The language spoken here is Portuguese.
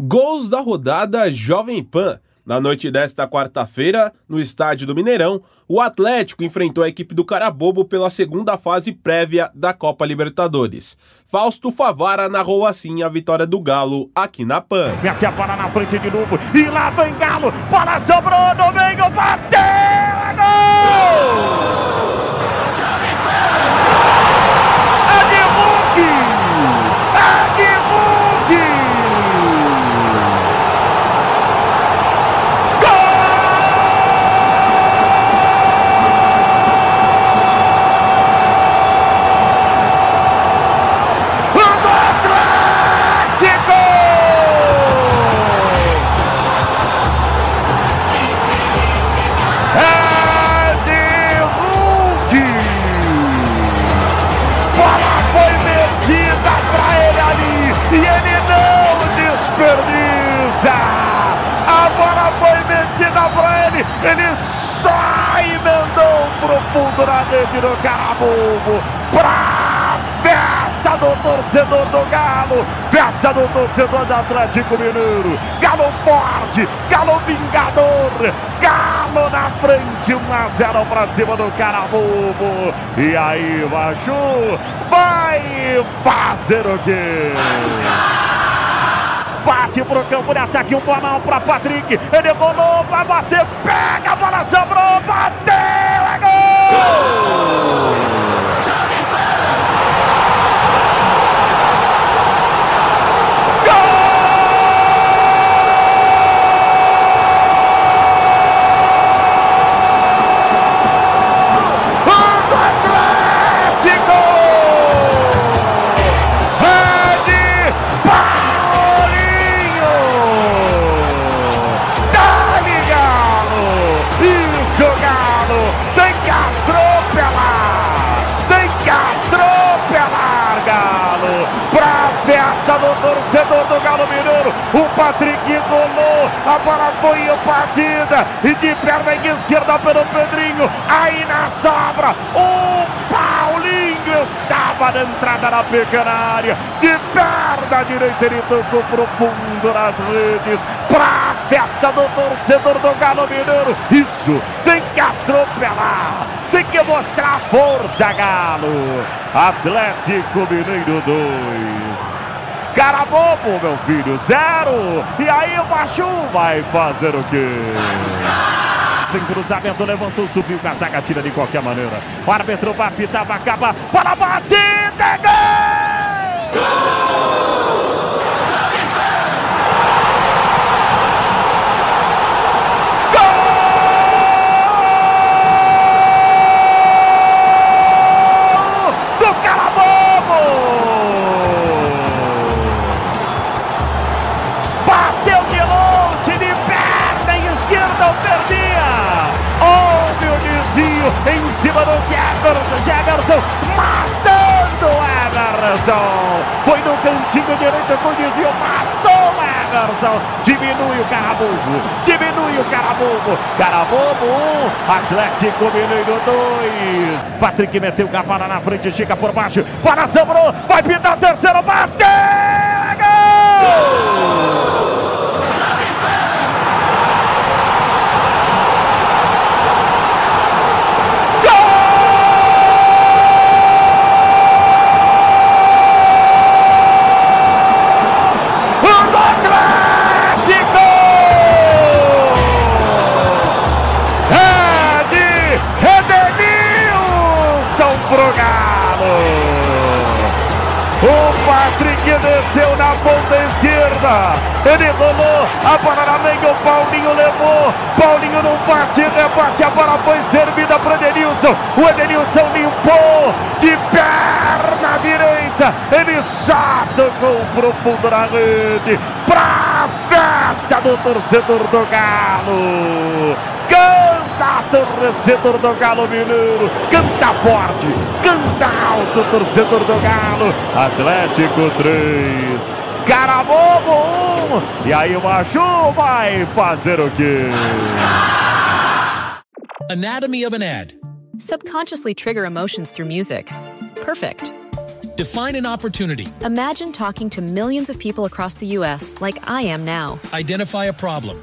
Gols da rodada Jovem Pan. Na noite desta quarta-feira, no estádio do Mineirão, o Atlético enfrentou a equipe do Carabobo pela segunda fase prévia da Copa Libertadores. Fausto Favara narrou assim a vitória do Galo aqui na Pan. Mete a bola na frente de novo e lá vem Galo. Bola sobrou meio, bateu! É gol! Ele só emendou pro fundo na rede do Carabobo. Pra festa do torcedor do Galo. Festa do torcedor do Atlético Mineiro. Galo forte, Galo vingador. Galo na frente, 1 a 0 pra cima do Carabobo. E aí, Machu, vai fazer o quê? Bate pro campo de ataque, um banal para Patrick, ele rolou, vai bater, pega a bola, sobrou, O Patrick rolou, a bola foi partida e de perna esquerda pelo Pedrinho. Aí na sobra, o Paulinho estava na entrada da pequena área. De perna direita ele tocou profundo nas redes. Pra festa do torcedor do Galo Mineiro. Isso tem que atropelar, tem que mostrar força, Galo. Atlético Mineiro 2. Carabobo, meu filho, zero. E aí o Baixo vai fazer o quê? Tem cruzamento, levantou, subiu, Casaca tira de qualquer maneira. O árbitro vai apitar, vai acabar. Para a batida, é! Gol! Cima do Jefferson, Jefferson matando o Everson. Foi no cantinho direito com o desvio, matou o Everson. Diminui o Carabobo, diminui o Carabobo. Carabobo 1, Atlético Mineiro 2. Patrick meteu cavalo na frente, estica por baixo, para sobrou, vai pintar o terceiro, desceu na ponta esquerda. Ele rolou, a bola na o Paulinho levou. Paulinho não bate, rebate, a bola foi servida para Edenilson. O Edenilson limpou de perna direita. Ele só tocou profundo na rede. Pra festa alto, torcedor do Galo! Canta, torcedor do Galo Mineiro! Canta forte, canta alto, torcedor do Galo! Atlético 3, Carabobo 1. E aí o Machu vai fazer o quê? Anatomy of an ad. Subconsciously trigger emotions through music. Perfect. Define an opportunity. Imagine talking to millions of people across the U.S. like I am now. Identify a problem.